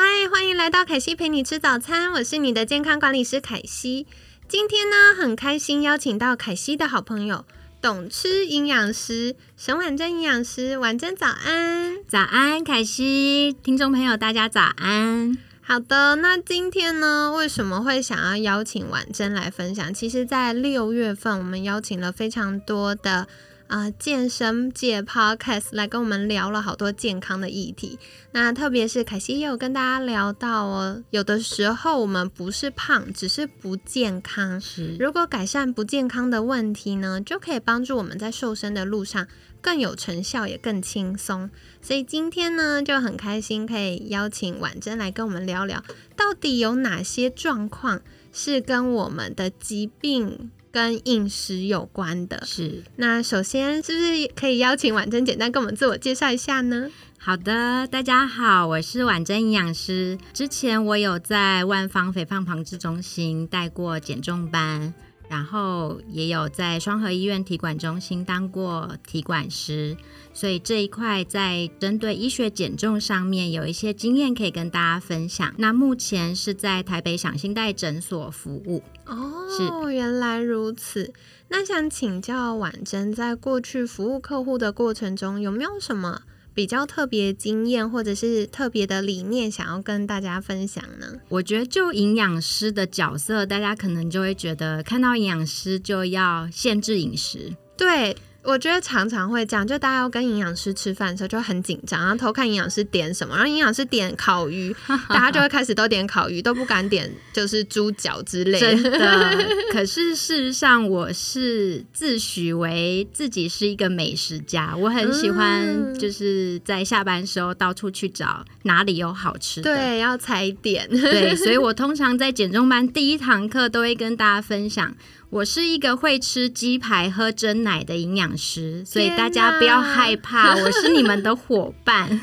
嗨，欢迎来到凯西陪你吃早餐，我是你的健康管理师凯西。今天呢，很开心邀请到凯西的好朋友，懂吃营养师沈婉珍营养师，婉珍早安，早安，凯西，听众朋友大家早安。好的，那今天呢，为什么会想要邀请婉珍来分享？其实，在六月份，我们邀请了非常多的。啊，健身界 podcast 来跟我们聊了好多健康的议题。那特别是凯西也有跟大家聊到哦，有的时候我们不是胖，只是不健康。是，如果改善不健康的问题呢，就可以帮助我们在瘦身的路上更有成效，也更轻松。所以今天呢，就很开心可以邀请婉珍来跟我们聊聊，到底有哪些状况是跟我们的疾病。跟饮食有关的，是。那首先是不是可以邀请婉珍简单跟我们自我介绍一下呢？好的，大家好，我是婉珍营养师。之前我有在万方肥胖防治中心带过减重班。然后也有在双河医院体管中心当过体管师，所以这一块在针对医学减重上面有一些经验可以跟大家分享。那目前是在台北享心代诊所服务。哦，是原来如此。那想请教婉珍，在过去服务客户的过程中，有没有什么？比较特别经验或者是特别的理念，想要跟大家分享呢？我觉得就营养师的角色，大家可能就会觉得看到营养师就要限制饮食，对。我觉得常常会这样，就大家要跟营养师吃饭的时候就很紧张，然后偷看营养师点什么，然后营养师点烤鱼，大家就会开始都点烤鱼，都不敢点就是猪脚之类。真的，可是事实上我是自诩为自己是一个美食家，我很喜欢就是在下班时候到处去找哪里有好吃的，对，要踩点。对，所以我 通常在减重班第一堂课都会跟大家分享。我是一个会吃鸡排、喝真奶的营养师，所以大家不要害怕，我是你们的伙伴。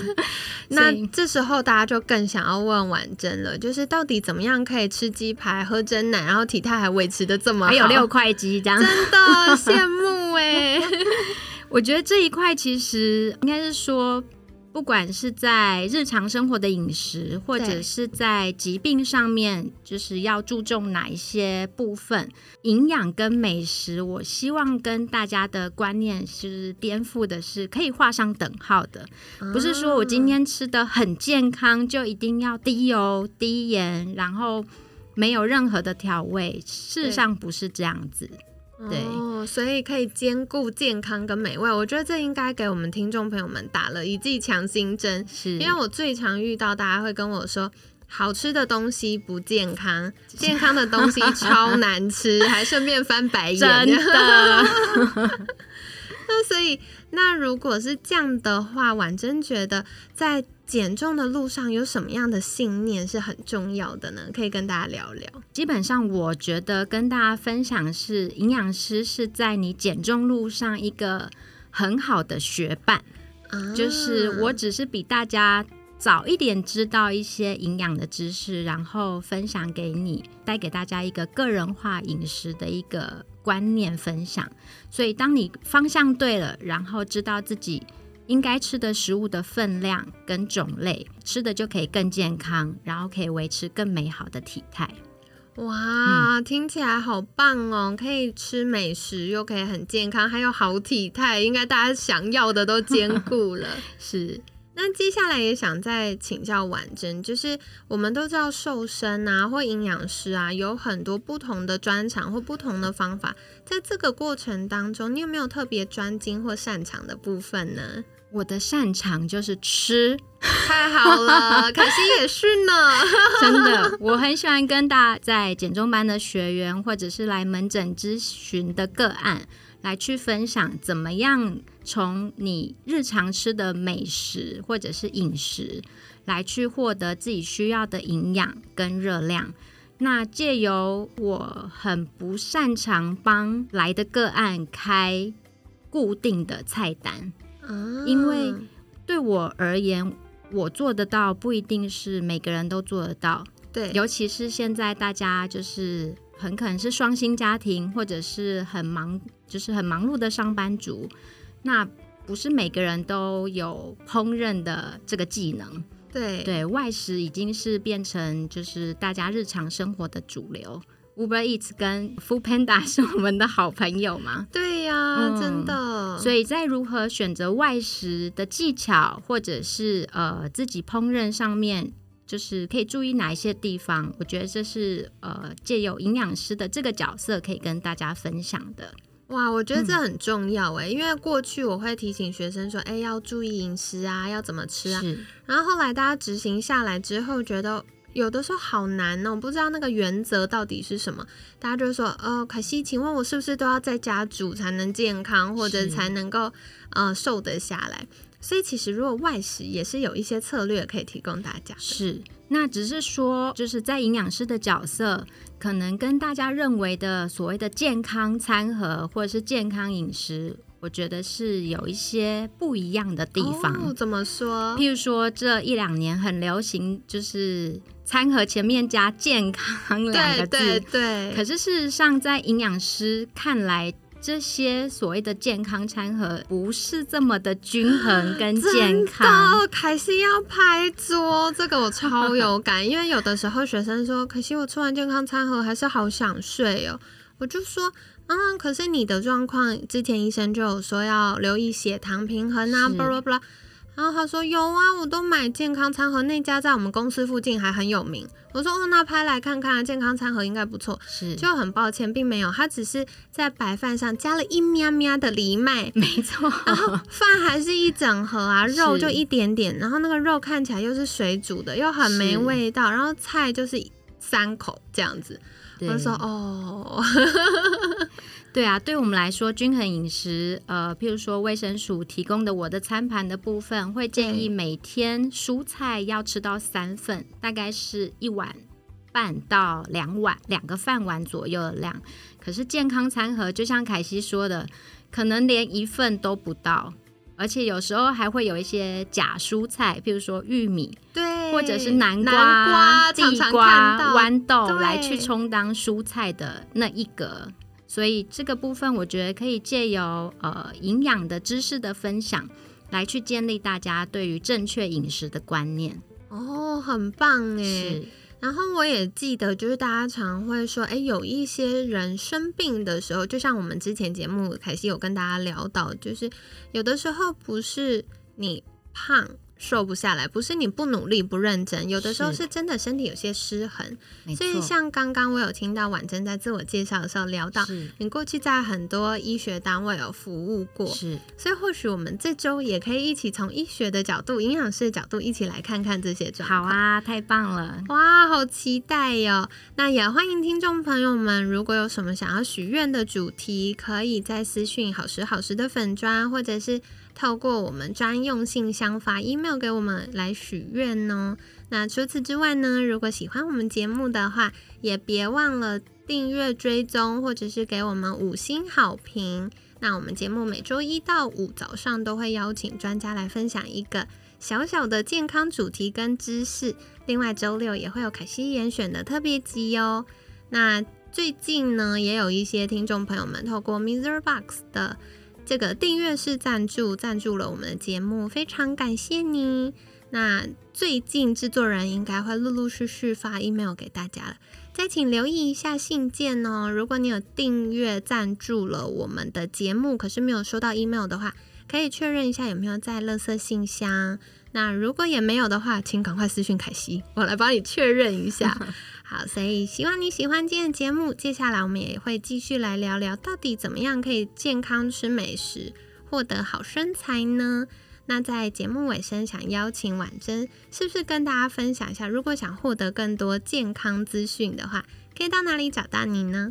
那这时候大家就更想要问婉珍了，就是到底怎么样可以吃鸡排、喝真奶，然后体态还维持的这么好？还有六块肌这样，真的羡慕哎！我觉得这一块其实应该是说。不管是在日常生活的饮食，或者是在疾病上面，就是要注重哪一些部分？营养跟美食，我希望跟大家的观念是颠覆的，是可以画上等号的。不是说我今天吃的很健康，就一定要低油、低盐，然后没有任何的调味。事实上不是这样子。哦，所以可以兼顾健康跟美味，我觉得这应该给我们听众朋友们打了一剂强心针。是，因为我最常遇到大家会跟我说，好吃的东西不健康，健康的东西超难吃，还顺便翻白眼。真的。那所以，那如果是这样的话，婉珍觉得在。减重的路上有什么样的信念是很重要的呢？可以跟大家聊聊。基本上，我觉得跟大家分享是，营养师是在你减重路上一个很好的学伴。就是我只是比大家早一点知道一些营养的知识，然后分享给你，带给大家一个个人化饮食的一个观念分享。所以，当你方向对了，然后知道自己。应该吃的食物的分量跟种类，吃的就可以更健康，然后可以维持更美好的体态。哇，听起来好棒哦！可以吃美食，又可以很健康，还有好体态，应该大家想要的都兼顾了。是。那接下来也想再请教婉珍，就是我们都知道瘦身啊，或营养师啊，有很多不同的专长或不同的方法，在这个过程当中，你有没有特别专精或擅长的部分呢？我的擅长就是吃，太好了，可惜也是呢。真的，我很喜欢跟大家在减重班的学员，或者是来门诊咨询的个案，来去分享怎么样从你日常吃的美食或者是饮食，来去获得自己需要的营养跟热量。那借由我很不擅长帮来的个案开固定的菜单，因为对我而言，我做得到不一定是每个人都做得到。对，尤其是现在大家就是很可能是双薪家庭，或者是很忙，就是很忙碌的上班族，那不是每个人都有烹饪的这个技能。对对，外食已经是变成就是大家日常生活的主流。Uber Eats 跟 Food Panda 是我们的好朋友嘛？对呀，真的。所以在如何选择外食的技巧，或者是呃自己烹饪上面，就是可以注意哪一些地方？我觉得这是呃借由营养师的这个角色可以跟大家分享的。哇，我觉得这很重要哎，因为过去我会提醒学生说，哎，要注意饮食啊，要怎么吃啊。然后后来大家执行下来之后，觉得有的时候好难哦，不知道那个原则到底是什么。大家就说，呃，可惜，请问我是不是都要在家煮才能健康，或者才能够呃瘦得下来？所以其实如果外食也是有一些策略可以提供大家。是，那只是说就是在营养师的角色。可能跟大家认为的所谓的健康餐盒或者是健康饮食，我觉得是有一些不一样的地方。怎么说？譬如说这一两年很流行，就是餐盒前面加“健康 ”两个字。对对对。可是事实上，在营养师看来。这些所谓的健康餐盒不是这么的均衡跟 健康。凯西要拍桌，这个我超有感，因为有的时候学生说：“可惜我吃完健康餐盒还是好想睡哦。”我就说：“嗯，可是你的状况，之前医生就有说要留意血糖平衡啊，巴拉巴拉。”然后他说有啊，我都买健康餐盒，那家在我们公司附近还很有名。我说哦，那拍来看看，健康餐盒应该不错。是，就很抱歉，并没有，他只是在白饭上加了一喵喵的藜麦，没错。然后饭还是一整盒啊，肉就一点点，然后那个肉看起来又是水煮的，又很没味道，然后菜就是三口这样子。我就说哦。对啊，对我们来说，均衡饮食，呃，譬如说卫生署提供的我的餐盘的部分，会建议每天蔬菜要吃到三份，大概是一碗半到两碗，两个饭碗左右的量。可是健康餐盒，就像凯西说的，可能连一份都不到，而且有时候还会有一些假蔬菜，譬如说玉米，对，或者是南瓜、地瓜、豌豆来去充当蔬菜的那一格。所以这个部分，我觉得可以借由呃营养的知识的分享，来去建立大家对于正确饮食的观念。哦，很棒哎！然后我也记得，就是大家常会说，哎，有一些人生病的时候，就像我们之前节目凯西有跟大家聊到，就是有的时候不是你胖。瘦不下来，不是你不努力不认真，有的时候是真的身体有些失衡。所以像刚刚我有听到婉珍在自我介绍的时候聊到，你过去在很多医学单位有服务过，是。所以或许我们这周也可以一起从医学的角度、营养师的角度一起来看看这些状况。好啊，太棒了！哇，好期待哟！那也欢迎听众朋友们，如果有什么想要许愿的主题，可以在私讯好时好时的粉砖，或者是。透过我们专用信箱发 email 给我们来许愿哦。那除此之外呢，如果喜欢我们节目的话，也别忘了订阅、追踪，或者是给我们五星好评。那我们节目每周一到五早上都会邀请专家来分享一个小小的健康主题跟知识。另外周六也会有凯西严选的特别集哦。那最近呢，也有一些听众朋友们透过 Mr. Box 的。这个订阅式赞助赞助了我们的节目，非常感谢你。那最近制作人应该会陆陆续续发 email 给大家了，再请留意一下信件哦。如果你有订阅赞助了我们的节目，可是没有收到 email 的话，可以确认一下有没有在垃圾信箱。那如果也没有的话，请赶快私讯凯西，我来帮你确认一下。好，所以希望你喜欢今天的节目。接下来我们也会继续来聊聊，到底怎么样可以健康吃美食，获得好身材呢？那在节目尾声，想邀请婉珍，是不是跟大家分享一下，如果想获得更多健康资讯的话，可以到哪里找到你呢？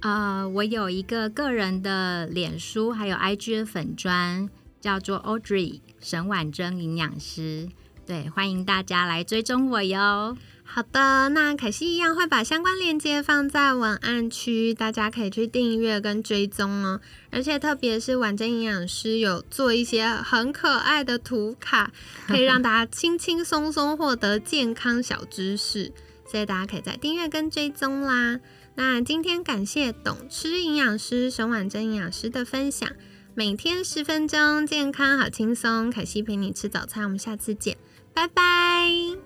呃，我有一个个人的脸书，还有 IG 的粉砖，叫做 Audrey 沈婉珍营养师。对，欢迎大家来追踪我哟。好的，那凯西一样会把相关链接放在文案区，大家可以去订阅跟追踪哦。而且特别是婉珍营养师有做一些很可爱的图卡，可以让大家轻轻松松获得健康小知识，所以大家可以在订阅跟追踪啦。那今天感谢懂吃营养师沈婉珍营养师的分享，每天十分钟，健康好轻松。凯西陪你吃早餐，我们下次见，拜拜。